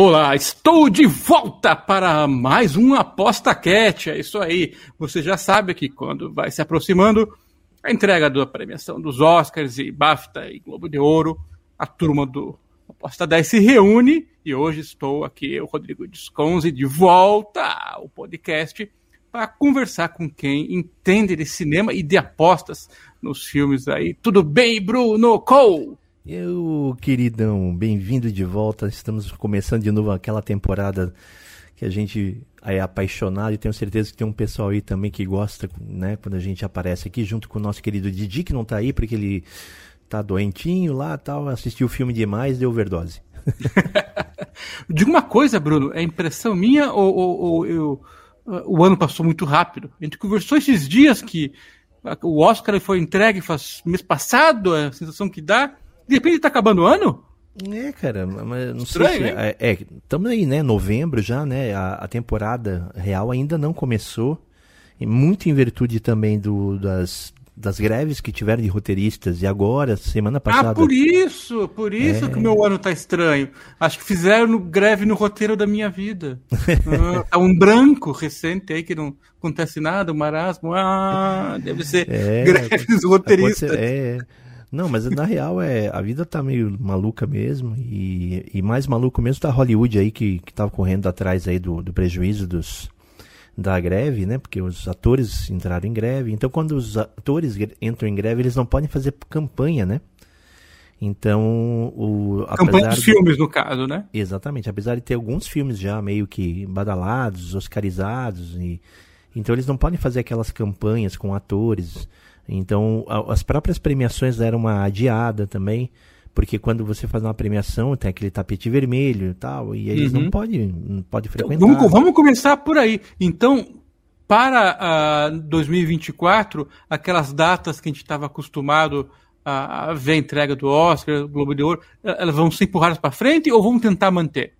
Olá, estou de volta para mais um Aposta Cat. É isso aí. Você já sabe que quando vai se aproximando a entrega da premiação dos Oscars e BAFTA e Globo de Ouro, a turma do Aposta 10 se reúne e hoje estou aqui, eu, Rodrigo Desconze, de volta ao podcast para conversar com quem entende de cinema e de apostas nos filmes aí. Tudo bem, Bruno Cole? Eu, queridão, bem-vindo de volta. Estamos começando de novo aquela temporada que a gente é apaixonado e tenho certeza que tem um pessoal aí também que gosta, né, quando a gente aparece aqui junto com o nosso querido Didi, que não tá aí porque ele tá doentinho lá, tal, assistiu o filme demais, deu overdose. Diga uma coisa, Bruno, é impressão minha ou, ou, ou eu, o ano passou muito rápido? A gente conversou esses dias que o Oscar foi entregue faz mês passado, a sensação que dá. De repente tá acabando o ano? É, cara, mas não Estranho, sei se. hein? É, estamos aí, né? Novembro já, né? A, a temporada real ainda não começou. E muito em virtude também do, das, das greves que tiveram de roteiristas. E agora, semana passada. Ah, por isso, por isso É. que o meu ano tá estranho. Acho que fizeram greve no roteiro da minha vida. ah, tá um branco recente aí que não acontece nada, um marasmo. Ah, deve ser É, greve dos roteiristas. Ser- É. Não, mas na real é a vida tá meio maluca mesmo e, e mais maluco mesmo tá Hollywood aí que, que tava correndo atrás aí do, do prejuízo dos da greve, né? Porque os atores entraram em greve. Então quando os atores entram em greve, eles não podem fazer campanha, né? Então, o Campanha dos de- filmes, no caso, né? Exatamente, apesar de ter alguns filmes já meio que badalados, oscarizados, e então eles não podem fazer aquelas campanhas com atores. Então as próprias premiações deram uma adiada também, porque quando você faz uma premiação tem aquele tapete vermelho e tal, e eles Uhum. não podem não pode Então, frequentar. vamos, vamos começar por aí. Então, para ah, 2024, aquelas datas que a gente estava acostumado a, a ver a entrega do Oscar, do Globo de Ouro, eh, elas vão ser empurradas para frente ou vão tentar manter?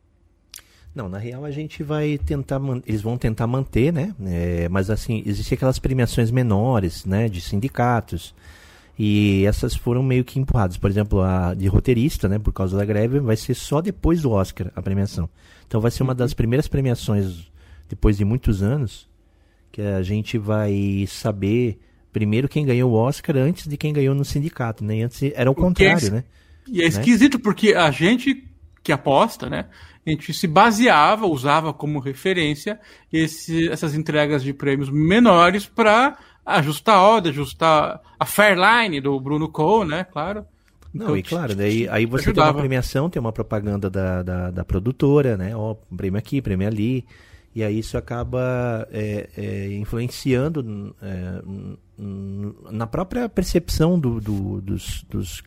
Não, na real a gente vai tentar, eles vão tentar manter, né? É, mas assim, existem aquelas premiações menores, né? De sindicatos. E essas foram meio que empurradas. Por exemplo, a de roteirista, né? Por causa da greve, vai ser só depois do Oscar a premiação. Então vai ser uma das primeiras premiações, depois de muitos anos, que a gente vai saber primeiro quem ganhou o Oscar antes de quem ganhou no sindicato, né? E antes era o é contrário, es- né? E é esquisito porque a gente que aposta, né? A gente se baseava, usava como referência esse- essas entregas de prêmios menores para ajustar a ordem, ajustar a Fairline do Bruno Cole, né? Claro. Não, Então, e claro, daí, aí você tem ajudava. uma premiação, tem uma propaganda da, da, da produtora, né? Ó, prêmio aqui, prêmio ali. E aí isso acaba é, é, influenciando é, na própria percepção do, do- dos, dos,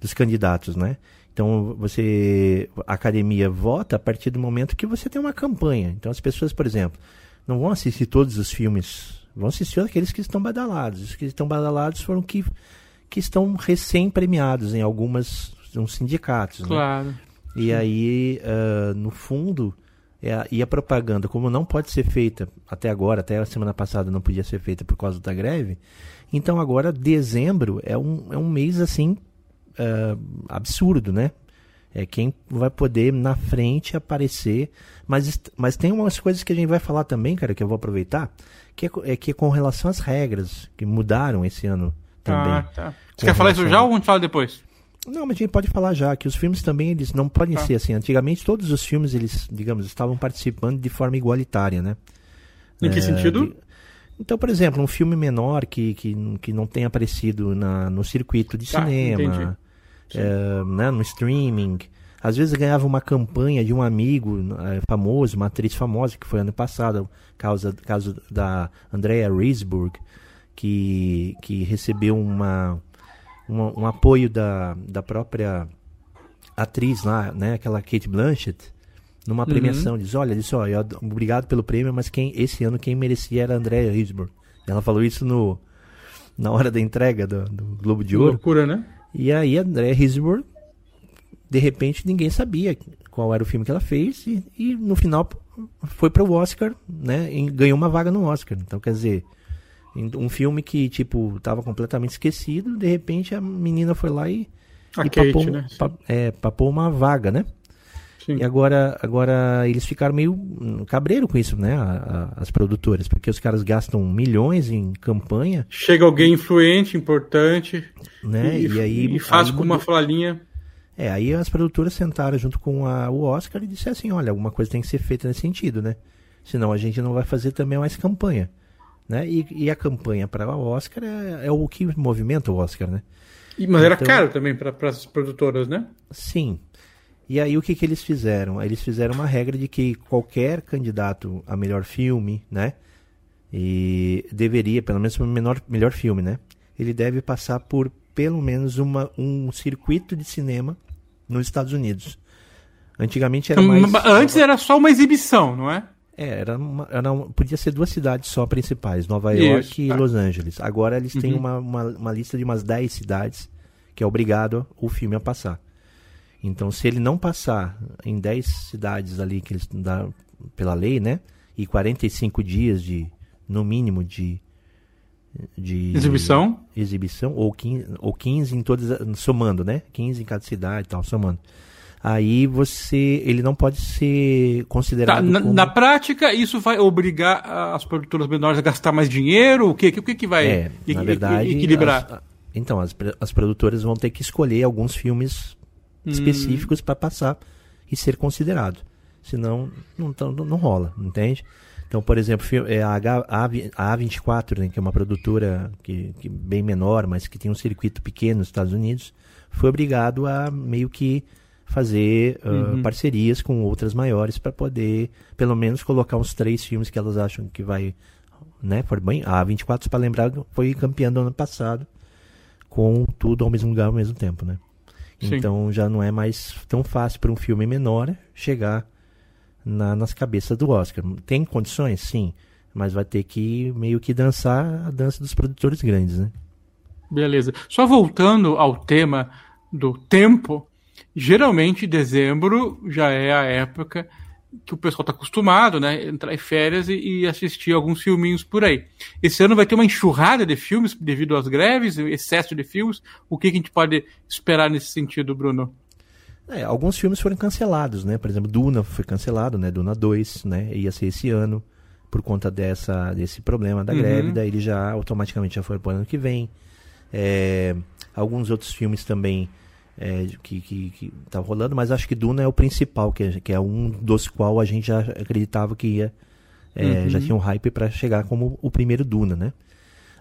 dos candidatos, né? Então você. A academia vota a partir do momento que você tem uma campanha. Então as pessoas, por exemplo, não vão assistir todos os filmes, vão assistir aqueles que estão badalados. Os que estão badalados foram que que estão recém-premiados em algumas uns sindicatos. né? Claro. E aí, ah, no fundo, é a- e a propaganda, como não pode ser feita até agora, até a semana passada não podia ser feita por causa da greve, então agora dezembro é um, é um mês assim ah, absurdo, né? É quem vai poder na frente aparecer. Mas, mas tem umas coisas que a gente vai falar também, cara, que eu vou aproveitar, que é, é que com relação às regras que mudaram esse ano também. Ah, tá. Você quer falar isso relação- já ou a gente fala depois? Não, mas a gente pode falar já que os filmes também eles não podem Tá. ser assim. Antigamente todos os filmes eles, digamos, estavam participando de forma igualitária, né? Em que É, sentido? de- Então, por exemplo, um filme menor que, que, que não tenha aparecido na, no circuito de Tá, cinema, entendi. É, né, no streaming, às vezes ganhava uma campanha de um amigo é, famoso, uma atriz famosa, que foi ano passado, causa, caso da Andrea Risburg, que, que recebeu uma, uma- um apoio da, da própria atriz lá, né, aquela Kate Blanchett, numa premiação. Uhum. Diz, olha, disse, ó, obrigado pelo prêmio, mas quem esse ano quem merecia era a Andrea Riseborough. Ela falou isso no, na hora da entrega do, do Globo de Ouro. Loucura, né? E aí a Andrea Riseborough, de repente, ninguém sabia qual era o filme que ela fez e, e no final foi para o Oscar, né? E ganhou uma vaga no Oscar. Então, quer dizer, um filme que, tipo, estava completamente esquecido, de repente a menina foi lá e, a e Kate, papou, né? pa, é, papou uma vaga, né? Sim. E agora, agora eles ficaram meio cabreiro com isso, né? A, a, as produtoras, porque os caras gastam milhões em campanha. Chega alguém influente, importante, né? E, e aí e faz aí com uma falinha. É, aí as produtoras sentaram junto com a, o Oscar e disseram assim, olha, alguma coisa tem que ser feita nesse sentido, né? Senão a gente não vai fazer também mais campanha. Né? E, e a campanha para o Oscar é, é, o que movimenta o Oscar, né? E, mas era então, caro também para as produtoras, né? Sim. E aí o que, que eles fizeram? Eles fizeram uma regra de que qualquer candidato a melhor filme, né? E deveria, pelo menos o menor, melhor filme, né? Ele deve passar por pelo menos uma, um circuito de cinema nos Estados Unidos. Antigamente era mais. Antes era só uma exibição, não é? É, era, uma, era uma, podia ser duas cidades só principais, Nova York Isso, e tá. Los Angeles. Agora eles têm uhum. uma, uma, uma, lista de umas 10 cidades que é obrigado o filme a passar. Então, se ele não passar em 10 cidades ali que eles dá pela lei, né? E 45 dias de, no mínimo, de, de exibição, exibição ou 15, ou 15 em todas, somando, né? 15 em cada cidade e tal, somando aí você ele não pode ser considerado. Tá, na, como... na, prática, isso vai obrigar as produtoras menores a gastar mais dinheiro? O que, o que, que vai é, na verdade, equilibrar? As, então, as, as produtoras vão ter que escolher alguns filmes hum. específicos para passar e ser considerado. Senão, não, não, não rola, entende? Então, por exemplo, é a, a, A24, né, que é uma produtora que, que bem menor, mas que tem um circuito pequeno nos Estados Unidos, foi obrigado a meio que fazer uh, uhum. parcerias com outras maiores para poder, pelo menos, colocar uns três filmes que elas acham que vai. Né, for bem, a 24, para lembrar, foi campeã do ano passado, com tudo ao mesmo lugar ao mesmo tempo. Né? Então já não é mais tão fácil para um filme menor chegar na, nas cabeças do Oscar. Tem condições? Sim. Mas vai ter que meio que dançar a dança dos produtores grandes, né? Beleza. Só voltando ao tema do tempo, Geralmente, dezembro já é a época que o pessoal está acostumado, né? Entrar em férias e, e, assistir alguns filminhos por aí. Esse ano vai ter uma enxurrada de filmes devido às greves, excesso de filmes. O que, que a gente pode esperar nesse sentido, Bruno? É, alguns filmes foram cancelados, né? Por exemplo, Duna foi cancelado, né? Duna 2, né? Ia ser esse ano por conta dessa, desse problema da uhum. greve, daí ele já automaticamente já foi para o ano que vem. É, alguns outros filmes também é, que, que, que tá rolando, mas acho que Duna é o principal, que é, que é um dos qual a gente já acreditava que ia. É, uhum. Já tinha um hype para chegar como o primeiro Duna, né?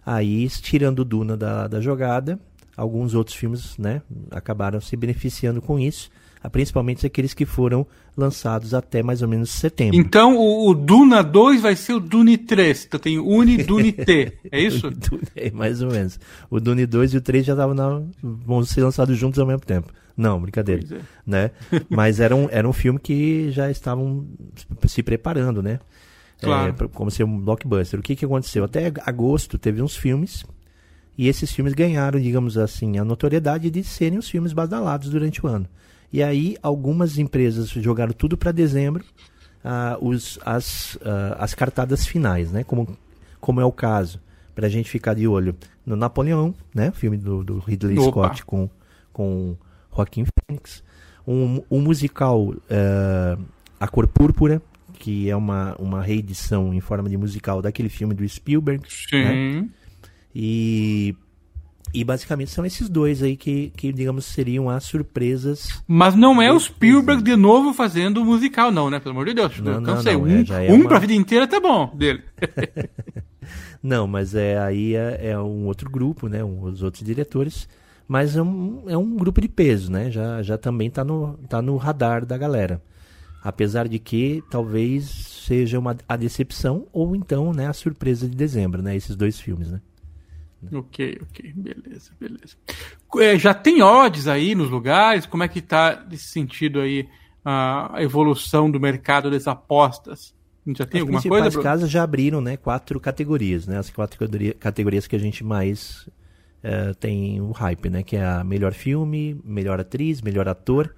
Aí, tirando Duna da, da jogada, alguns outros filmes né, acabaram se beneficiando com isso principalmente aqueles que foram lançados até mais ou menos setembro. Então o, o Duna 2 vai ser o Dune 3, então tem Uni Dune T, é isso? é, mais ou menos. O Dune 2 e o 3 já estavam na, vão ser lançados juntos ao mesmo tempo. Não, brincadeira. É. Né? Mas era um, era um filme que já estavam se preparando, né? Claro. É, como ser um blockbuster. O que, que aconteceu? Até agosto teve uns filmes e esses filmes ganharam, digamos assim, a notoriedade de serem os filmes badalados durante o ano. E aí algumas empresas jogaram tudo para dezembro, uh, os, as, uh, as cartadas finais, né? Como, como é o caso, para a gente ficar de olho no Napoleão, né? Filme do, do Ridley Opa. Scott com, com Joaquim Phoenix. Um, um musical, uh, A Cor Púrpura, que é uma, uma reedição em forma de musical daquele filme do Spielberg. Sim. Né? E e basicamente são esses dois aí que, que digamos, seriam as surpresas. Mas não é o Spielberg de novo fazendo o musical, não, né? Pelo amor de Deus. Não, não, não, um, é, é um uma... pra vida inteira tá bom dele. não, mas é, aí é, é, um outro grupo, né? Um, os outros diretores. Mas é um, é um grupo de peso, né? Já, já também tá no, tá no radar da galera. Apesar de que talvez seja uma, a decepção ou então né, a surpresa de dezembro, né? Esses dois filmes, né? Ok, ok, beleza, beleza. É, já tem odds aí nos lugares? Como é que tá nesse sentido aí a evolução do mercado das apostas? Já tem As alguma coisa? As casas já abriram né, quatro categorias, né? As quatro categorias que a gente mais uh, tem o hype, né? Que é a melhor filme, melhor atriz, melhor ator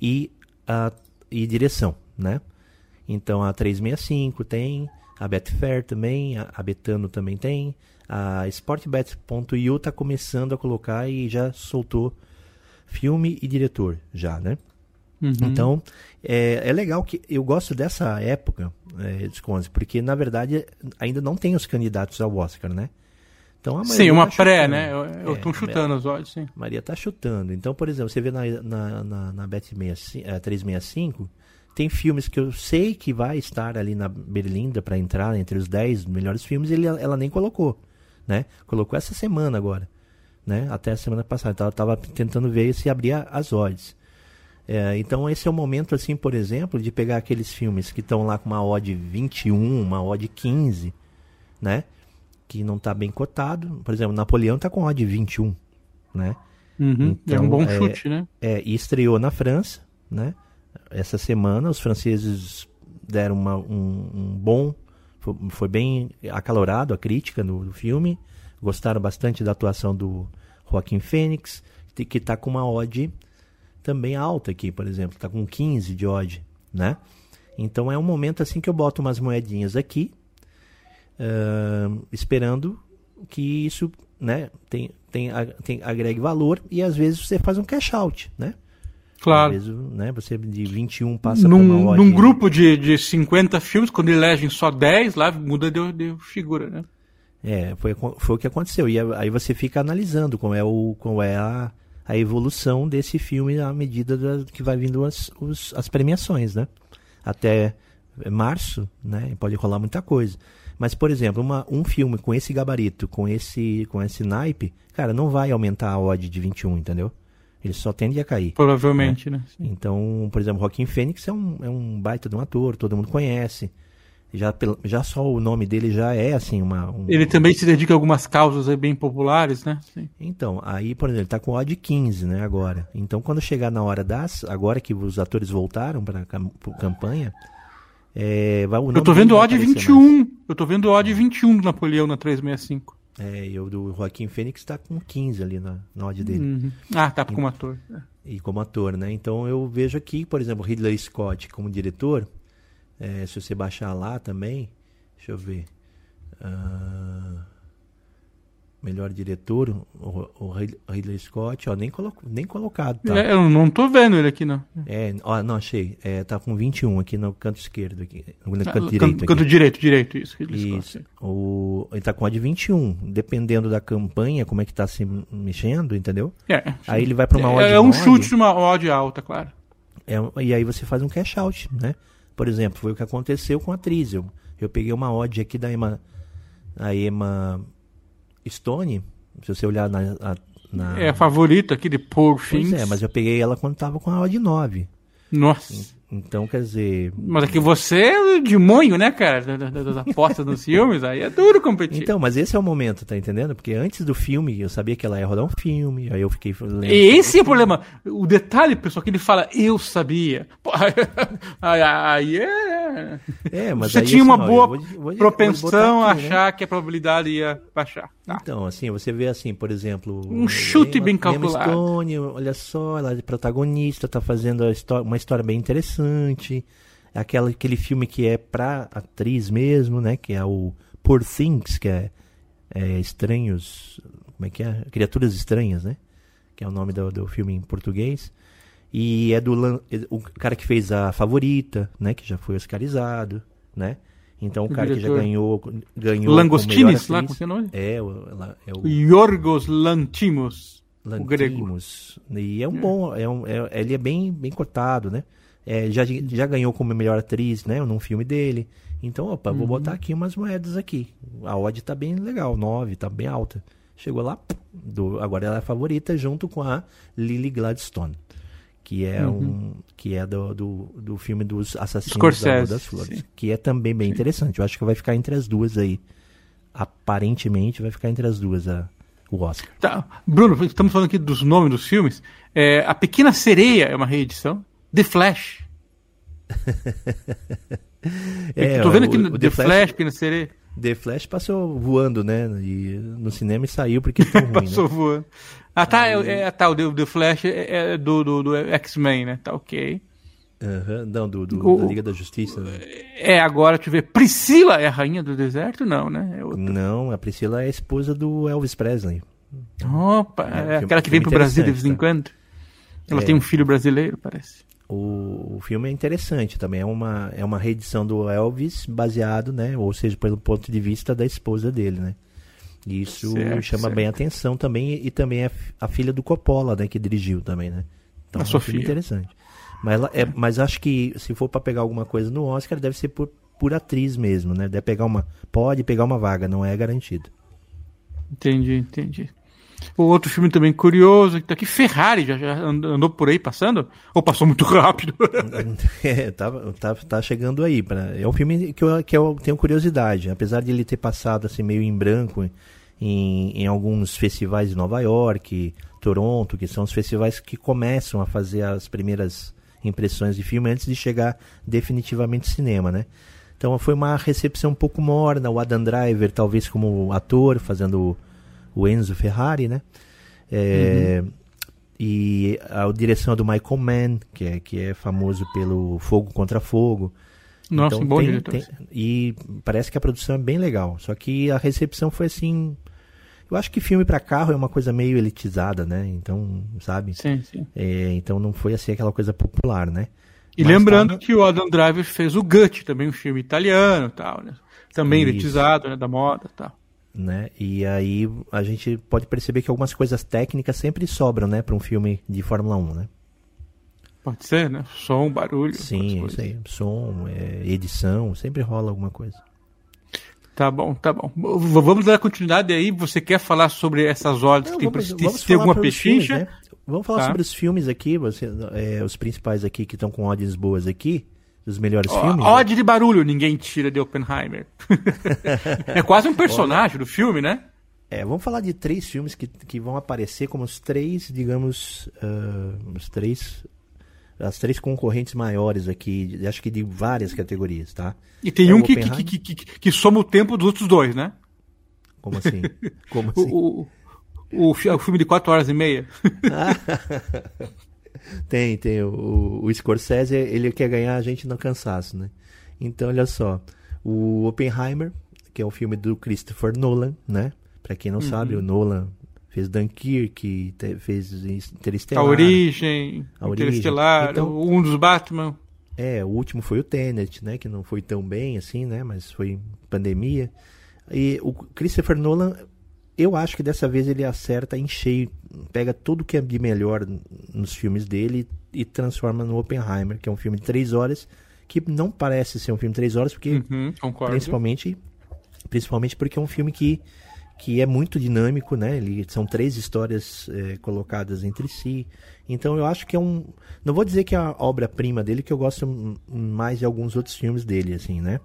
e, a, e direção, né? Então a 365 tem, a Betfair também, a, a Betano também tem, a Sportbet.io está começando a colocar e já soltou filme e diretor já, né? Uhum. Então, é, é legal que eu gosto dessa época, é, Desconze, porque na verdade ainda não tem os candidatos ao Oscar, né? Então, sim, uma tá pré, né? Eu estou é, chutando as odds, sim. Maria está chutando. Então, por exemplo, você vê na, na, na, na Bet 365, tem filmes que eu sei que vai estar ali na Berlinda para entrar entre os 10 melhores filmes, ele, ela nem colocou, né? Colocou essa semana agora, né? Até a semana passada. Então, ela estava tentando ver se abria as odds. É, então esse é o momento, assim, por exemplo, de pegar aqueles filmes que estão lá com uma odd 21, uma odd 15, né? que não está bem cotado. Por exemplo, Napoleão está com odd 21, né? Uhum, então, é um bom é, chute, né? É, e estreou na França, né? Essa semana os franceses deram uma, um, um bom, foi, bem acalorado a crítica no, do filme, gostaram bastante da atuação do Joaquim Fênix, que está com uma odd também alta aqui, por exemplo, está com 15 de odd, né? Então é um momento assim que eu boto umas moedinhas aqui, uh, esperando que isso né, tem, tem, tem, agregue valor e às vezes você faz um cash out, né? Claro. Às vezes, né, você de 21 passa num, uma Num grupo de, de 50 filmes, quando elegem só 10, lá muda de, de figura, né? É, foi, foi o que aconteceu. E aí você fica analisando como é, o, como é a, a evolução desse filme à medida da, que vai vindo as, os, as premiações, né? Até março, né? Pode rolar muita coisa. Mas, por exemplo, uma, um filme com esse gabarito, com esse, com esse naipe, cara, não vai aumentar a odd de 21, entendeu? Ele só tende a cair. Provavelmente, né? né? Então, por exemplo, Joaquim Fênix é um, é um baita de um ator, todo mundo conhece. Já, já só o nome dele já é assim uma. Um... Ele também se dedica a algumas causas bem populares, né? Sim. Então, aí, por exemplo, ele tá com odd 15, né, agora. Então, quando chegar na hora das. Agora que os atores voltaram para a campanha, é, vai, eu tô vendo o odd 21. Mais. Eu tô vendo o odd 21 do Napoleão na 365. É, e o do Joaquim Fênix tá com 15 ali na, na odd dele. Uhum. Ah, tá como ator. E como ator, né? Então eu vejo aqui, por exemplo, Ridley Scott como diretor. É, se você baixar lá também, deixa eu ver. Uh, melhor diretor, o, o Ridley Scott, ó, nem, coloco, nem colocado. Tá? É, eu não tô vendo ele aqui, não. É, ó, não, achei. É, tá com 21 aqui no canto esquerdo, aqui, no canto ah, direito. Canto, canto direito, direito, isso. Ridley isso. Scott, o, ele tá com a de 21. Dependendo da campanha, como é que tá se mexendo, entendeu? É. Aí ele vai para uma odd É, é um chute de uma odd alta, claro. É, e aí você faz um cash out, né? Por exemplo, foi o que aconteceu com a atriz. Eu, peguei uma odd aqui da Emma, a Emma Stone, se você olhar na, na... É a favorita aqui de Poor Things. Pois é, mas eu peguei ela quando tava com a odd 9. Nossa. Então, quer dizer. Mas é que você é o demônio, né, cara? Das apostas nos filmes, aí é duro competir. Então, mas esse é o momento, tá entendendo? Porque antes do filme, eu sabia que ela ia rodar um filme, aí eu fiquei. Esse é o problema. O detalhe, pessoal, que ele fala, eu sabia. Aí é. É, mas Você aí, tinha assim, uma boa vou, vou, propensão a né? achar né? que a probabilidade ia baixar. Tá. Então, assim, você vê assim, por exemplo. Um chute Emma, bem calculado. Emma Stone, olha só, ela é protagonista, tá fazendo uma história bem interessante. É aquela, aquele filme que é pra atriz mesmo, né? Que é o Poor Things, que é, é Estranhos. Como é que é? Criaturas Estranhas, né? Que é o nome do, do filme em português. E é do o cara que fez a favorita, né? Que já foi oscarizado, né? Então o, o cara diretor. que já ganhou. ganhou Langostinis, lá, como é o nome? É, é o. Yorgos Lantimos. Lantimos. O grego. E é um é. bom. É um, é, ele é bem, bem cotado, né? É, já, já ganhou como melhor atriz, né? Num filme dele. Então, opa, uhum. vou botar aqui umas moedas aqui. A odd tá bem legal, 9, tá bem alta. Chegou lá, do, agora ela é a favorita junto com a Lily Gladstone, que é uhum. um que é do, do, do filme dos assassinos da das flores, sim. que é também bem sim. interessante. Eu acho que vai ficar entre as duas aí. Aparentemente vai ficar entre as duas a, o Oscar. Tá. Bruno, estamos falando aqui dos nomes dos filmes. É, a Pequena Sereia é uma reedição. The Flash. é, tô vendo aqui no The, Flash, Flash que não seria. The Flash passou voando, né? E no cinema e saiu porque tão ruim, Passou né? voando. Ah, tá, Aí... é, é, tá, o The Flash é, é do, do, do X-Men, né? Tá ok. Uhum, não, do, do o, da Liga da Justiça. Né? É, agora, eu ver. Priscila é a rainha do deserto? Não, né? É não, a Priscila é a esposa do Elvis Presley. Opa, é, é aquela que vem pro Brasil de vez em tá? quando. Ela é. tem um filho brasileiro, parece. O, o filme é interessante também. É uma, é uma reedição do Elvis baseado, né? Ou seja, pelo ponto de vista da esposa dele, né? E isso certo, chama certo. bem a atenção também. E também é a filha do Coppola, né? Que dirigiu também, né? Então a é um Sofia. interessante. Mas, ela, é, mas acho que se for para pegar alguma coisa no Oscar, deve ser por, por atriz mesmo, né? Deve pegar uma. Pode pegar uma vaga, não é garantido. Entendi, entendi. O outro filme também curioso, que tá aqui, Ferrari, já, já andou por aí passando? Ou passou muito rápido? é, tá, tá, tá chegando aí. Pra, é um filme que eu, que eu tenho curiosidade. Apesar de ele ter passado assim meio em branco em, em alguns festivais de Nova York, Toronto, que são os festivais que começam a fazer as primeiras impressões de filme antes de chegar definitivamente ao cinema, né? Então foi uma recepção um pouco morna, o Adam Driver talvez como ator, fazendo o Enzo Ferrari, né? É, uhum. E a, direção é do Michael Mann, que é, que é famoso pelo Fogo contra Fogo. Nossa, então, bom tem, diretor. Tem, e parece que a produção é bem legal. Só que a recepção foi assim. Eu acho que filme para carro é uma coisa meio elitizada, né? Então, sabe? Sim, sim. É, então não foi assim aquela coisa popular, né? E Mas lembrando tá... que o Adam Driver fez o Gut, também um filme italiano tal, né? Também Isso. elitizado, né? Da moda tal né? E aí a gente pode perceber que algumas coisas técnicas sempre sobram, né, para um filme de Fórmula 1, né? Pode ser, né? Som, barulho. Sim, é isso aí. Som, é, edição, sempre rola alguma coisa. Tá bom, tá bom. Vamos dar continuidade aí. Você quer falar sobre essas ordens que tem, vamos, vamos tem alguma pechincha? Filmes, né? Vamos falar tá. sobre os filmes aqui, você, é, os principais aqui que estão com odds boas aqui dos melhores oh, filmes. Odd né? de barulho, ninguém tira de Oppenheimer. é quase um personagem do filme, né? É, vamos falar de três filmes que, que vão aparecer como os três, digamos, uh, os três as três concorrentes maiores aqui, acho que de várias categorias, tá? E tem é um que, que, que, que, que, soma o tempo dos outros dois, né? Como assim? Como assim? o, o, o, o filme de quatro horas e meia. Tem, tem. O, o Scorsese, ele quer ganhar a gente no cansaço, né? Então, olha só. O Oppenheimer, que é um filme do Christopher Nolan, né? Pra quem não uhum. sabe, o Nolan fez Dunkirk, fez Interestelar. A Origem, a Interestelar, então, um dos Batman. É, o último foi o Tenet, né? Que não foi tão bem assim, né? Mas foi pandemia. E o Christopher Nolan eu acho que dessa vez ele acerta em cheio, pega tudo que é de melhor nos filmes dele e, transforma no Oppenheimer, que é um filme de três horas, que não parece ser um filme de três horas, porque uhum, principalmente, principalmente porque é um filme que, que é muito dinâmico, né? Ele, são três histórias é, colocadas entre si. Então eu acho que é um. Não vou dizer que é a obra-prima dele, que eu gosto mais de alguns outros filmes dele, assim, né?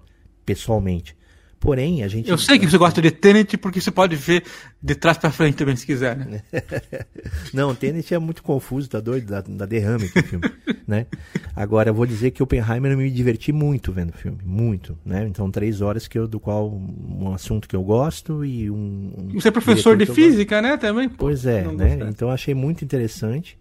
Pessoalmente. Porém, a gente. Eu sei que você gosta de Tenet porque você pode ver de trás para frente também, se quiser, né? Não, Tenet é muito confuso, tá doido? Da, da derrame o filme, né? Agora, eu vou dizer que Oppenheimer eu me diverti muito vendo o filme, muito, né? Então, três horas que eu, do qual um assunto que eu gosto e um. um você é professor de física, né? Também. Pois é, né? Então, achei muito interessante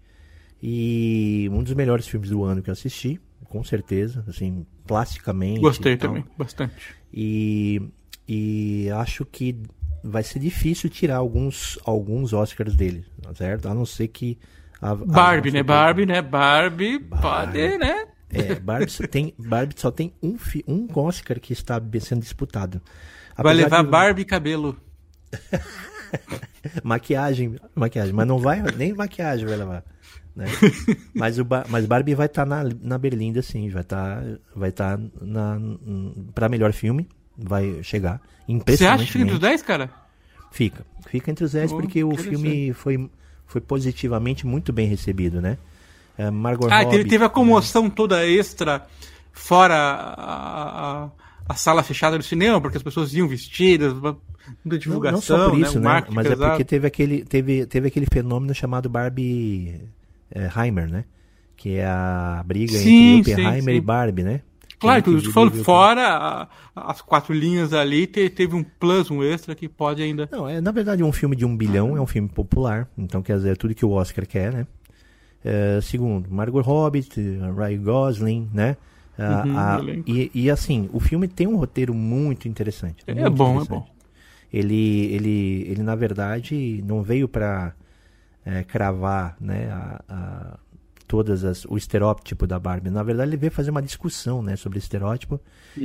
e um dos melhores filmes do ano que eu assisti, com certeza, assim, plasticamente. Gostei também, bastante. E, e acho que vai ser difícil tirar alguns, alguns Oscars dele, certo? A não ser que. A, Barbie, a né? Barbie, né? Barbie, Barbie, pode, né? É, Barbie só tem, Barbie só tem um, um Oscar que está sendo disputado. Apesar vai levar de... Barbie cabelo. maquiagem, maquiagem, mas não vai, nem maquiagem vai levar. Né? mas, o mas Barbie vai estar tá na, na Berlinda, sim. Vai estar tá, vai tá na, pra melhor filme. Vai chegar. Você acha que fica entre os 10, cara? Fica. Fica entre os 10 oh, porque o filme foi, foi positivamente muito bem recebido, né? É, Margot ah, Robbie, teve a comoção né? toda extra fora a, a, a, sala fechada do cinema, porque as pessoas iam vestidas, muita divulgação, não, não só por isso, né? né? Mas pesado. é porque teve aquele, teve, teve aquele fenômeno chamado Barbie é, Heimer, né? que é a briga Sim, entre Oppenheimer e Barbie, né? Claro, que falando viu- fora a- as quatro linhas ali, te- teve um plus, um extra que pode ainda. Não, é, na verdade, um filme de um bilhão é um filme popular, então quer dizer, é tudo que o Oscar quer, né? É, segundo, Margot Robbie, Ryan Gosling, né? Ah, Uhum, a- e, e assim, o filme tem um roteiro muito interessante. É muito bom, é interessante. bom. Ele, ele, ele na verdade, não veio para cravar, né, a, a- todas as, o estereótipo da Barbie. Na verdade, ele veio fazer uma discussão, né, sobre estereótipo.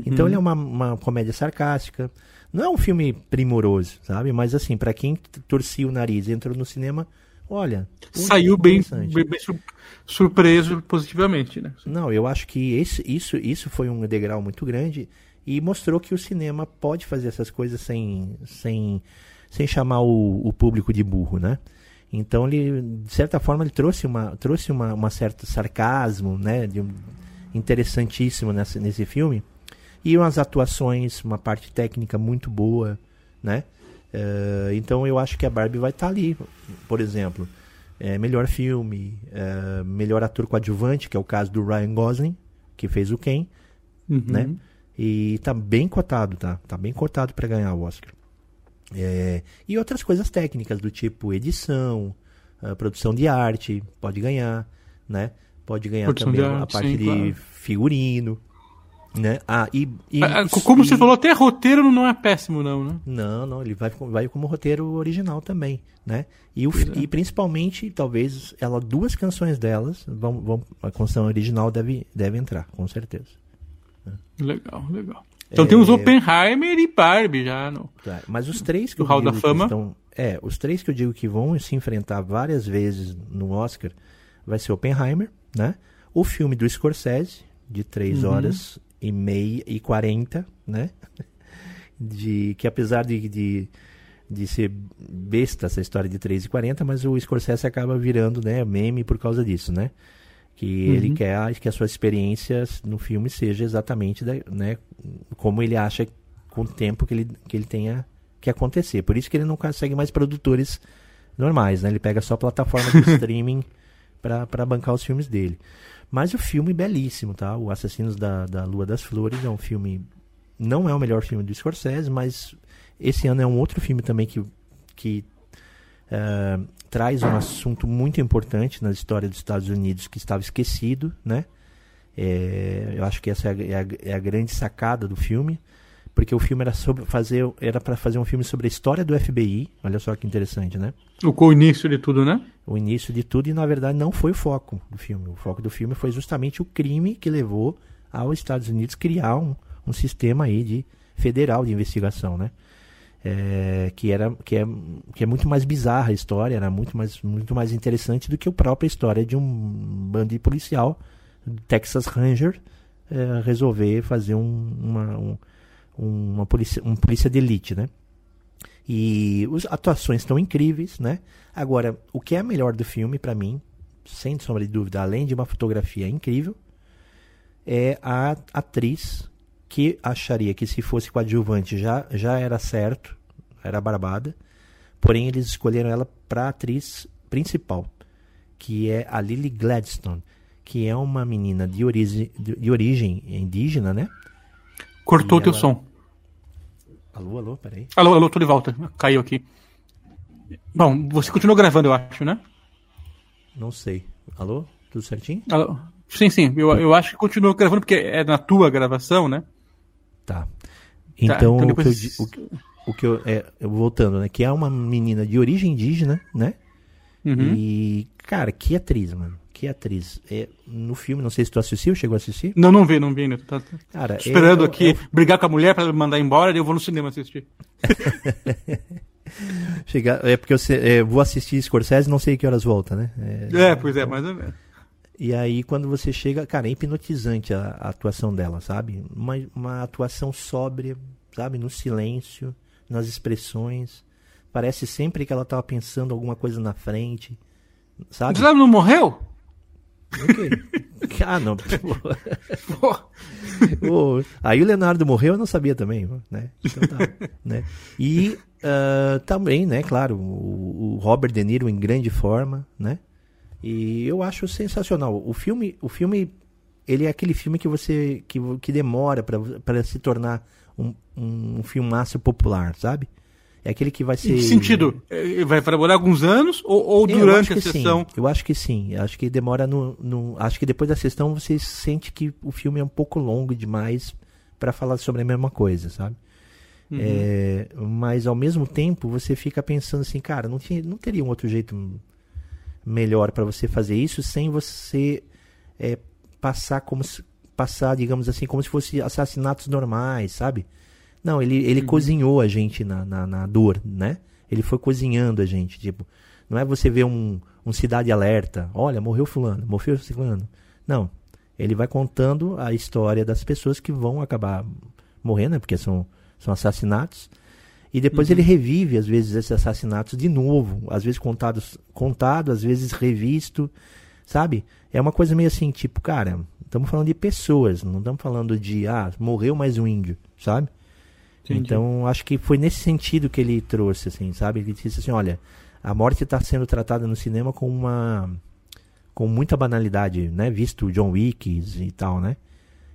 Então, ele é uma, uma comédia sarcástica. Não é um filme primoroso, sabe? Mas assim, para quem torcia o nariz e entrou no cinema, olha, Saiu bem, bem, bem sur- surpreso positivamente, né? Não, eu acho que esse, isso, isso foi um degrau muito grande e mostrou que o cinema pode fazer essas coisas sem, sem, sem chamar o, o público de burro, né? Então ele, de certa forma, ele trouxe uma, trouxe uma, uma certo sarcasmo, né? De interessantíssimo nessa, nesse filme e umas atuações, uma parte técnica muito boa, né? Eh, então eu acho que a Barbie vai estar ali, por exemplo, é, melhor filme, é, melhor ator coadjuvante, que é o caso do Ryan Gosling, que fez o Ken, Uhum. né? E tá bem cotado, tá? Tá bem cotado para ganhar o Oscar. É, e outras coisas técnicas do tipo edição, ah, produção de arte, pode ganhar, né? Pode ganhar Produção também de a arte, parte sim, de claro. figurino, né? Ah, e, e- Ah, ah, Como e- você falou, até roteiro não é péssimo, não, né? não, não, ele vai, vai como roteiro original também, né? E, o, é. e principalmente, talvez, ela duas canções delas vão, vão a canção original deve, deve entrar, com certeza. Legal, legal. Então É, temos Oppenheimer e Barbie já. No... Tá, Mas os três que eu Hall digo da que Fama? estão, é, os três que eu digo que vão se enfrentar várias vezes no Oscar vai ser Oppenheimer, né? O filme do Scorsese de 3 Uhum. horas e meia e 40, né? De que apesar de, de, de ser besta essa história de 3 e 40, mas o Scorsese acaba virando, né, meme por causa disso, né? Que Uhum. ele quer que a sua experiência no filme seja exatamente, da- né, como ele acha com o tempo que ele, que ele tenha que acontecer. Por isso que ele não consegue mais produtores normais, né? Ele pega só plataforma de streaming para bancar os filmes dele. Mas o filme belíssimo, tá? O Assassinos da, da Lua das Flores é um filme... Não é o melhor filme do Scorsese, mas esse ano é um outro filme também que, que eh, traz um assunto muito importante na história dos Estados Unidos que estava esquecido, né? É, eu acho que essa é a, é a- é a grande sacada do filme, porque o filme era sobre fazer era para fazer um filme sobre a história do FBI. Olha só que interessante, né? O início de tudo, né? O início de tudo e na verdade não foi o foco do filme. O foco do filme foi justamente o crime que levou aos Estados Unidos criar um, um sistema aí de federal de investigação, né? É, que era que é, que é muito mais bizarra a história, era muito mais muito mais interessante do que a própria história de um bandido policial, Texas Ranger, é, resolver fazer um, uma um, uma polícia um polícia de elite, né? E as atuações estão incríveis, né? Agora, o que é melhor do filme pra mim, sem sombra de dúvida, além de uma fotografia incrível, é a atriz que acharia que se fosse coadjuvante já, já era certo, era barbada. Porém, eles escolheram ela para atriz principal, que é a Lily Gladstone, que é uma menina de, origem de, origem indígena, né? Cortou E teu ela- som. Alô, alô, peraí. Alô, alô, tô de volta. Caiu aqui. Bom, você continuou gravando, eu acho, né? Não sei. Alô? Tudo certinho? Alô? Sim, sim. Eu, eu acho que continuou gravando porque é na tua gravação, né? Tá. Então, então o que eu, depois- o, que- eu, é, eu voltando, né? Que é uma menina de origem indígena, né? Uhum. E, cara, que atriz, mano. Que atriz. É, no filme, não sei se tu assistiu, chegou a assistir? Não, não vi, não vi ainda. Tô, tô Cara, é- esperando é- aqui é- brigar com a mulher pra ela me mandar embora e eu vou no cinema assistir. chegar, é porque eu é, vou assistir Scorsese e não sei que horas volta, né? É, É, pois é, mais ou menos. E aí, quando você chega, cara, é hipnotizante a, a atuação dela, sabe? Uma, uma atuação sóbria, sabe? No silêncio, nas expressões. Parece sempre que ela tava pensando alguma coisa na frente, sabe? Você não morreu? O quê? ah, não. pô. Aí o Leonardo morreu, eu não sabia também, né? Então tá, né? E ah, também, né, claro, o, o Robert De Niro em grande forma, né? E eu acho sensacional. O filme, o filme ele é aquele filme que você que, que demora para se tornar um, um filmaço popular, sabe? É aquele que vai ser. Em que sentido? É, vai demorar alguns anos ou, ou durante a sessão? Sim. Eu acho que sim. Acho que demora no, no. Acho que depois da sessão você sente que o filme é um pouco longo demais para falar sobre a mesma coisa, sabe? Uhum. É, mas ao mesmo tempo você fica pensando assim, cara, não, tinha, não teria um outro jeito melhor para você fazer isso sem você é, passar como se, passar, digamos assim, como se fosse assassinatos normais, sabe? Não, ele, ele uhum. cozinhou a gente na, na, na, dor, né? Ele foi cozinhando a gente, tipo, não é você ver um, um cidade alerta, olha, morreu fulano, morreu fulano. Não, ele vai contando a história das pessoas que vão acabar morrendo, né? Porque são, são assassinatos. E depois uhum. ele revive, às vezes, esses assassinatos de novo. Às vezes contados, contado, às vezes revisto, sabe? É uma coisa meio assim, tipo, cara, estamos falando de pessoas, não estamos falando de, ah, morreu mais um índio, sabe? Entendi. Então, acho que foi nesse sentido que ele trouxe, assim, sabe? Ele disse assim, olha, a morte está sendo tratada no cinema com uma... com muita banalidade, né? Visto John Wick e tal, né?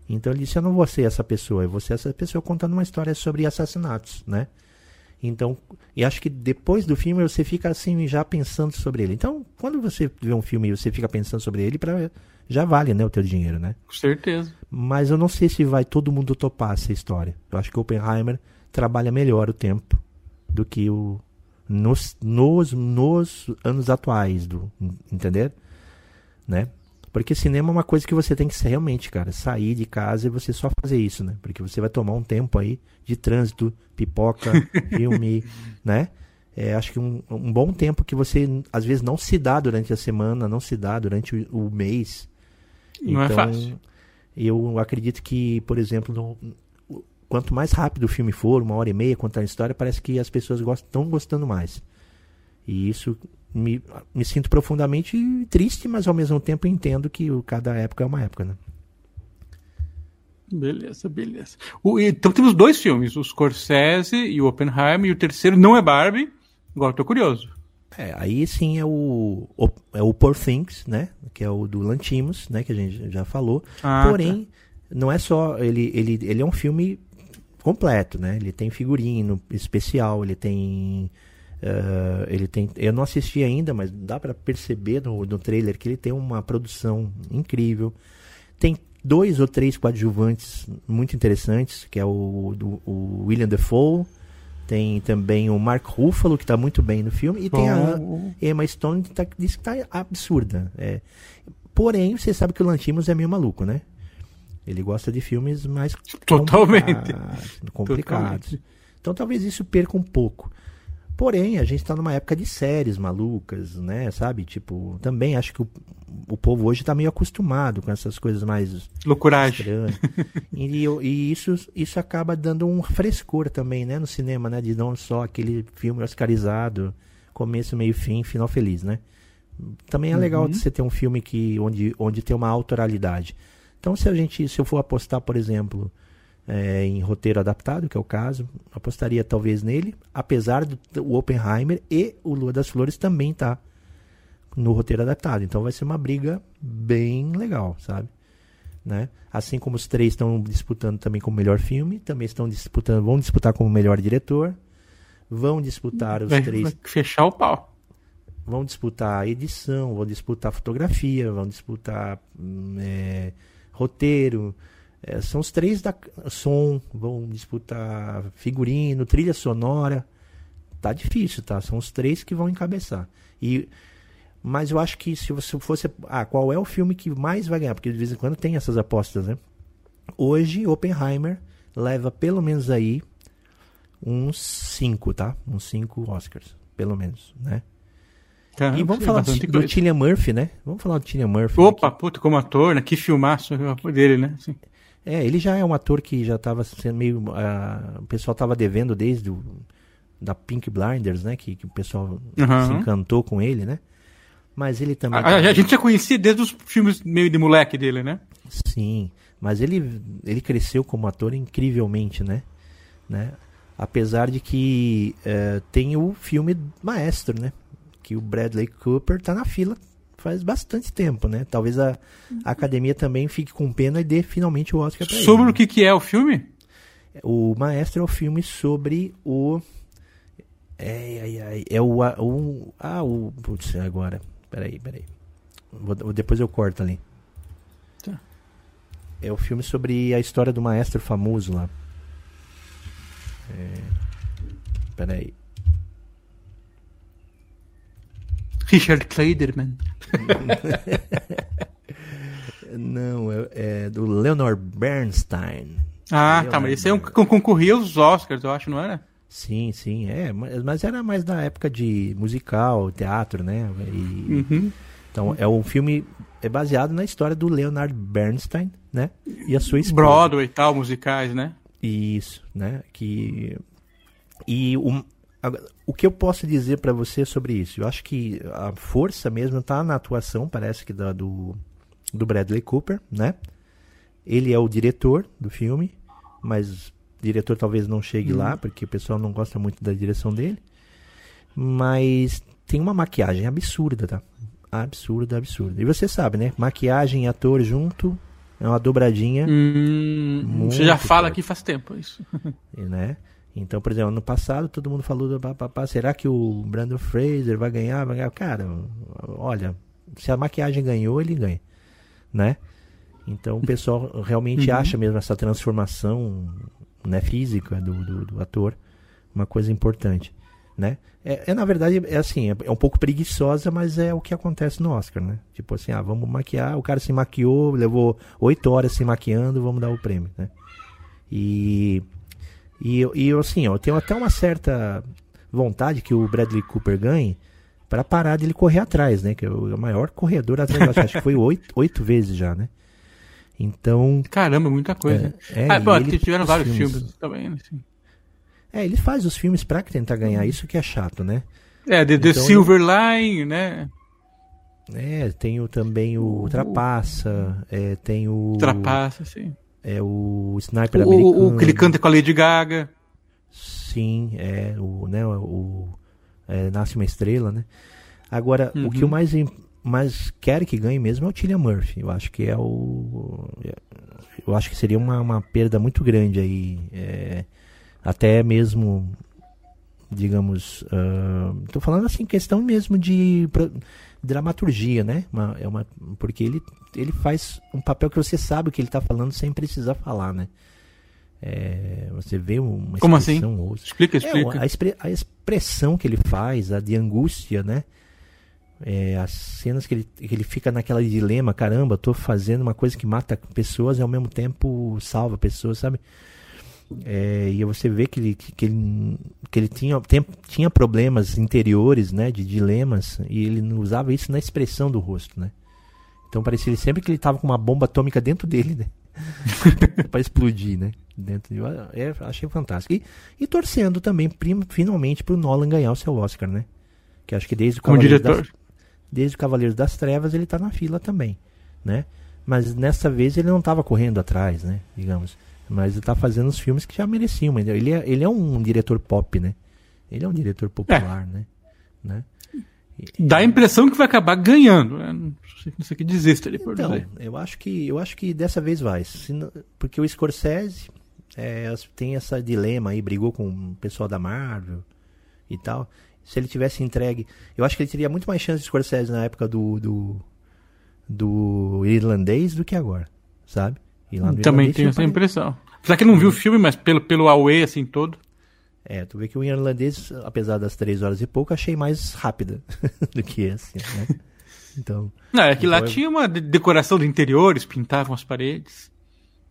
Então ele disse, eu não vou ser essa pessoa, eu vou ser essa pessoa contando uma história sobre assassinatos, né? Então, e acho que depois do filme você fica assim já pensando sobre ele. Então, quando você vê um filme e você fica pensando sobre ele, pra, já vale, né, o teu dinheiro, né? Com certeza. Mas eu não sei se vai todo mundo topar essa história. Eu acho que o Oppenheimer trabalha melhor o tempo do que o nos, nos, nos anos atuais, do, entender? Né? Porque cinema é uma coisa que você tem que realmente, cara, sair de casa e você só fazer isso, né? Porque você vai tomar um tempo aí de trânsito, pipoca, filme, né? É, acho que um, um bom tempo que você às vezes não se dá durante a semana, não se dá durante o, o mês, não é então, é fácil. Eu acredito que, por exemplo, no, quanto mais rápido o filme for, uma hora e meia, contar a história, parece que as pessoas estão gostando mais. E isso me, me sinto profundamente triste, mas ao mesmo tempo entendo que cada época é uma época, né? Beleza, beleza. O, então temos dois filmes, o Scorsese e o Oppenheimer, e o terceiro não é Barbie. Agora estou curioso. É, aí sim é o, o, é o Poor Things, né? Que é o do Lantimos, né? Que a gente já falou. Ah, Porém, tá. não é só. Ele, ele, ele é um filme completo, né? Ele tem figurino especial, ele tem. Uh, ele tem. Eu não assisti ainda, mas dá para perceber no, no trailer que ele tem uma produção incrível. Tem dois ou três coadjuvantes muito interessantes, que é o, do, o William Defoe tem também o Mark Ruffalo, que está muito bem no filme. E tem a Emma Stone, que tá, diz que está absurda. É. Porém, você sabe que o Lantimos é meio maluco, né? Ele gosta de filmes mais Totalmente. complicados. complicados. Totalmente. Então talvez isso perca um pouco. Porém, a gente está numa época de séries malucas, né? Sabe? Tipo, também acho que o, o povo hoje está meio acostumado com essas coisas mais. Loucuragem. e, e isso, isso acaba dando um frescor também, né? No cinema, né? De não só aquele filme oscarizado, começo, meio fim, final feliz, né? Também é legal uhum. você ter um filme que, onde, onde tem uma autoralidade. Então, se a gente, se eu for apostar, por exemplo, é, em roteiro adaptado, que é o caso, apostaria talvez nele, apesar do o Oppenheimer e o Lua das Flores também tá no roteiro adaptado. Então vai ser uma briga bem legal, sabe? Né? Assim como os três estão disputando também como melhor filme, também estão disputando, vão disputar como melhor diretor, vão disputar os vai, três. Vai fechar o pau. Vão disputar a edição, vão disputar fotografia, vão disputar hum, é, roteiro, é, são os três da som, vão disputar figurino, trilha sonora. Tá difícil, tá? São os três que vão encabeçar. E mas eu acho que se você fosse, ah, qual é o filme que mais vai ganhar? Porque de vez em quando tem essas apostas, né? Hoje Oppenheimer leva pelo menos aí uns cinco, tá? Uns cinco Oscars, pelo menos, né? Caramba, e vamos falar do, do Cillian Murphy, né? Vamos falar do Cillian Murphy. Opa, puta, como ator, né? Que filmaço dele, né? Sim. É, ele já é um ator que já estava sendo meio. Uh, o pessoal estava devendo desde o, da Pink Blinders, né? Que, que o pessoal uhum. se encantou com ele, né? Mas ele também. A, a, gente já conhecia desde os filmes meio de moleque dele, né? Sim, mas ele, ele cresceu como ator incrivelmente, né? né? Apesar de que uh, tem o filme Maestro, né? Que o Bradley Cooper tá na fila faz bastante tempo, né? Talvez a, a academia também fique com pena e dê finalmente o Oscar para ele. Sobre o que, que é o filme? O Maestro é o filme sobre o. É, é, é o, o. Ah, o. Putz, agora. Peraí, peraí. Vou, depois eu corto ali. Tá. É o filme sobre a história do maestro famoso lá. É, peraí. Richard Kleiderman. Não, é, é, do Leonard Bernstein. Ah, tá, mas esse é um que concorria aos Oscars, eu acho, não era? Sim, sim, é, mas era mais da época de musical, teatro, né? E, uhum. Então, é um filme é baseado na história do Leonard Bernstein, né? E a sua esposa. Broadway e tal, musicais, né? Isso, né? Que e o, o que eu posso dizer para você sobre isso? Eu acho que a força mesmo está na atuação, parece que da, do, do Bradley Cooper, né? Ele é o diretor do filme, mas diretor talvez não chegue hum. lá, porque o pessoal não gosta muito da direção dele. Mas tem uma maquiagem absurda, tá? Absurda, absurda. E você sabe, né? Maquiagem e ator junto é uma dobradinha. Hum, você já fala forte. aqui faz tempo isso. E, né? Então, por exemplo, ano passado todo mundo falou do papapá, será que o Brandon Fraser vai ganhar? Vai ganhar? Cara, olha, se a maquiagem ganhou, ele ganha, né? Então o pessoal realmente uhum. acha mesmo essa transformação né, física do, do, do ator uma coisa importante, né? É, é, na verdade é assim, é, é, um pouco preguiçosa, mas é o que acontece no Oscar, né? Tipo assim, ah, vamos maquiar, o cara se maquiou, levou oito horas se maquiando, vamos dar o prêmio, né? E e, e assim, ó, eu tenho até uma certa vontade que o Bradley Cooper ganhe para parar de ele correr atrás, né? Que é o maior corredor atrás, acho que foi oito, oito vezes já, né? Então. Caramba, muita coisa. É, é, ah, bom, tiveram vários filmes, filmes também, assim. É, ele faz os filmes para tentar ganhar, isso que é chato, né? É, The, the então, Silver Line, né? É, tem o, também o Trapaça, é, tem o. Trapaça, sim. É o Sniper o, americano. O, que ele canta com a Lady Gaga. Sim, é o, né, o é, Nasce uma Estrela, né? Agora, uhum. o que eu mais, mais quero que ganhe mesmo é o Tillian Murphy. Eu acho que é o... Eu acho que seria uma, uma perda muito grande aí. É, até mesmo, digamos... Estou uh, falando assim, questão mesmo de dramaturgia, né? Uma, é uma, porque ele, ele faz um papel que você sabe o que ele está falando sem precisar falar, né? É, você vê uma Como assim? Outra. Explica, explica. É, a, expre, a, expressão que ele faz, a de angústia, né? É, as cenas que ele, que ele fica naquela dilema, caramba, tô fazendo uma coisa que mata pessoas e ao mesmo tempo salva pessoas, sabe? É, e você vê que ele, que ele, que ele tinha, tem, tinha problemas interiores, né, de dilemas, e ele usava isso na expressão do rosto, né? Então parecia sempre que ele estava com uma bomba atômica dentro dele, né? para explodir, né? Dentro de, é, achei fantástico. E, e torcendo também, prima, finalmente, para o Nolan ganhar o seu Oscar, né? Que acho que desde o Cavaleiro das, desde o Cavaleiros das Trevas ele está na fila também, né? Mas nessa vez ele não estava correndo atrás, né? Digamos. Mas ele tá fazendo os filmes que já mereciam. Ele é, ele é um diretor pop, né? Ele é um diretor popular, é. né? né? Dá a impressão que vai acabar ganhando. Né? Não sei, não sei que desista por então, eu acho que Eu acho que dessa vez vai. Porque o Scorsese é, tem essa dilema aí, brigou com o pessoal da Marvel e tal. Se ele tivesse entregue. Eu acho que ele teria muito mais chance de Scorsese na época do, do, do irlandês do que agora, sabe? Também tenho essa impressão. Apesar que não viu o filme, mas pelo, pelo Away, assim, todo. É, tu vê que o irlandês, apesar das três horas e pouco, achei mais rápida do que esse, né? Então. Não, é que então lá eu... tinha uma decoração de interiores, pintavam as paredes.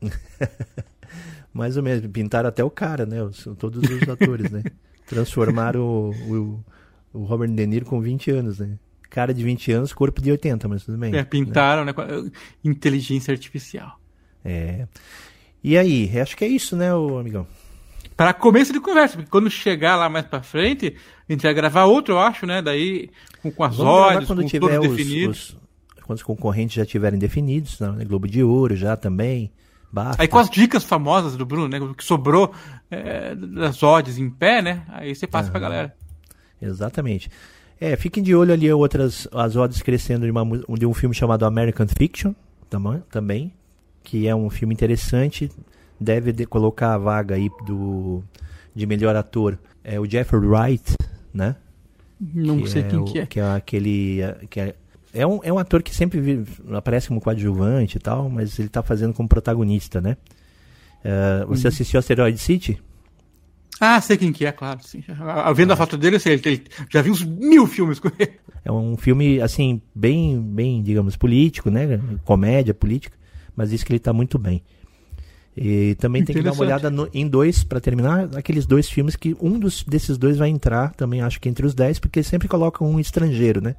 mais ou menos, pintaram até o cara, né? Os, todos os atores, né? Transformaram o, o, o Robert De Niro com 20 anos, né? Cara de 20 anos, corpo de 80, mas tudo bem. É, pintaram, né? né? Inteligência artificial. É. E aí, acho que é isso, né, o amigão? Para começo de conversa, porque quando chegar lá mais para frente, a gente vai gravar outro, eu acho, né? Daí com, com as ordens, quando com tiver os, definidos. Os, quando os concorrentes já estiverem definidos, né? Globo de Ouro já também. Basta. Aí com as dicas famosas do Bruno, né? O que sobrou é, das odds em pé, né? Aí você passa uhum. pra galera. Exatamente. É, fiquem de olho ali outras as odds crescendo de, uma, de um filme chamado American Fiction também, também que é um filme interessante. Deve de, colocar a vaga aí do de melhor ator é o Jeffrey Wright, né? Não que sei é quem o, que é. Que é aquele que é, é um, é um ator que sempre vive, aparece como coadjuvante e tal, mas ele está fazendo como protagonista, né? Uh, você uhum. assistiu Asteroid City? Ah, sei quem que é, claro. Sim. Vendo ah. a foto dele, sei, ele, ele, já vi uns mil filmes com ele. É um filme, assim, bem, bem, digamos, político, né? Comédia política, mas diz que ele está muito bem. E também tem que dar uma olhada no, em dois, para terminar, aqueles dois filmes que um dos, desses dois vai entrar, também acho que entre os dez, porque sempre colocam um estrangeiro, né?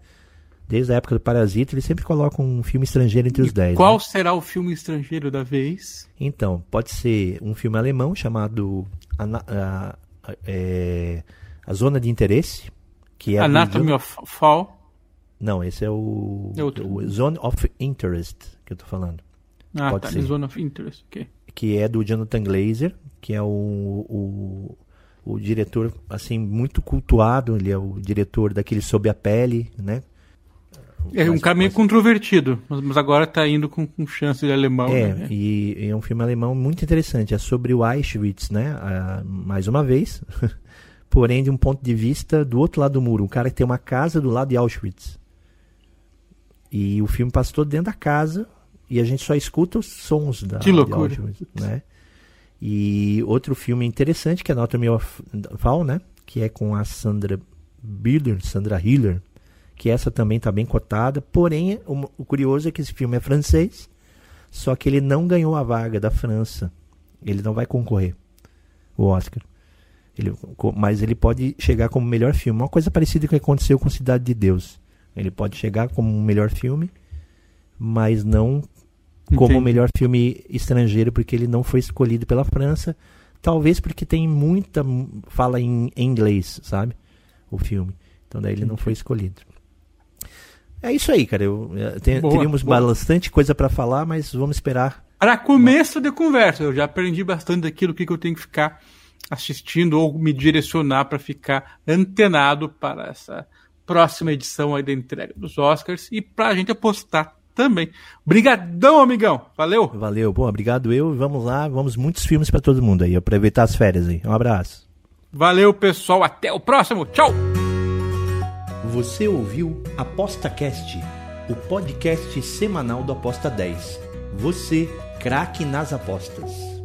Desde a época do Parasita, eles sempre colocam um filme estrangeiro entre e os dez. Qual né? será o filme estrangeiro da vez? Então, pode ser um filme alemão chamado a, a, a, é, a Zona de Interesse, que é Anatomy of Fall. Não, esse é o, é o Zone of Interest que eu tô falando. Ah, Pode tá, ser. Zone of Interest, ok. Que é do Jonathan Glazer, que é o, o, o diretor, assim, muito cultuado. Ele é o diretor daquele Sob a Pele, né? É um cara meio controvertido, mas agora está indo com, com, chance de alemão. É, né? e, e, é um filme alemão muito interessante. É sobre o Auschwitz, né? Ah, mais uma vez. Porém, de um ponto de vista do outro lado do muro. Um cara que tem uma casa do lado de Auschwitz. E o filme passa todo dentro da casa e a gente só escuta os sons da que loucura. Auschwitz, né? E outro filme interessante que é Anatomy of Fall, né? Que é com a Sandra Biller, Sandra Hiller que essa também está bem cotada. Porém, o, o, curioso é que esse filme é francês, só que ele não ganhou a vaga da França. Ele não vai concorrer o Oscar. Ele, mas ele pode chegar como melhor filme. Uma coisa parecida com o que aconteceu com Cidade de Deus. Ele pode chegar como melhor filme, mas não como Entendi. melhor filme estrangeiro, porque ele não foi escolhido pela França. Talvez porque tem muita fala em, em inglês, sabe? O filme. Então daí ele não foi escolhido. É isso aí, cara. Eu, eh, boa, teríamos boa. bastante coisa para falar, mas vamos esperar. Para começo de conversa, eu já aprendi bastante daquilo que eu tenho que ficar assistindo ou me direcionar para ficar antenado para essa próxima edição aí da entrega dos Oscars e para a gente apostar também. Brigadão, amigão. Valeu. Valeu. Bom, obrigado eu. Vamos lá, vamos muitos filmes para todo mundo aí. Aproveitar as férias aí. Um abraço. Valeu, pessoal. Até o próximo. Tchau. Você ouviu ApostaCast, o podcast semanal do Aposta 10. Você, craque nas apostas.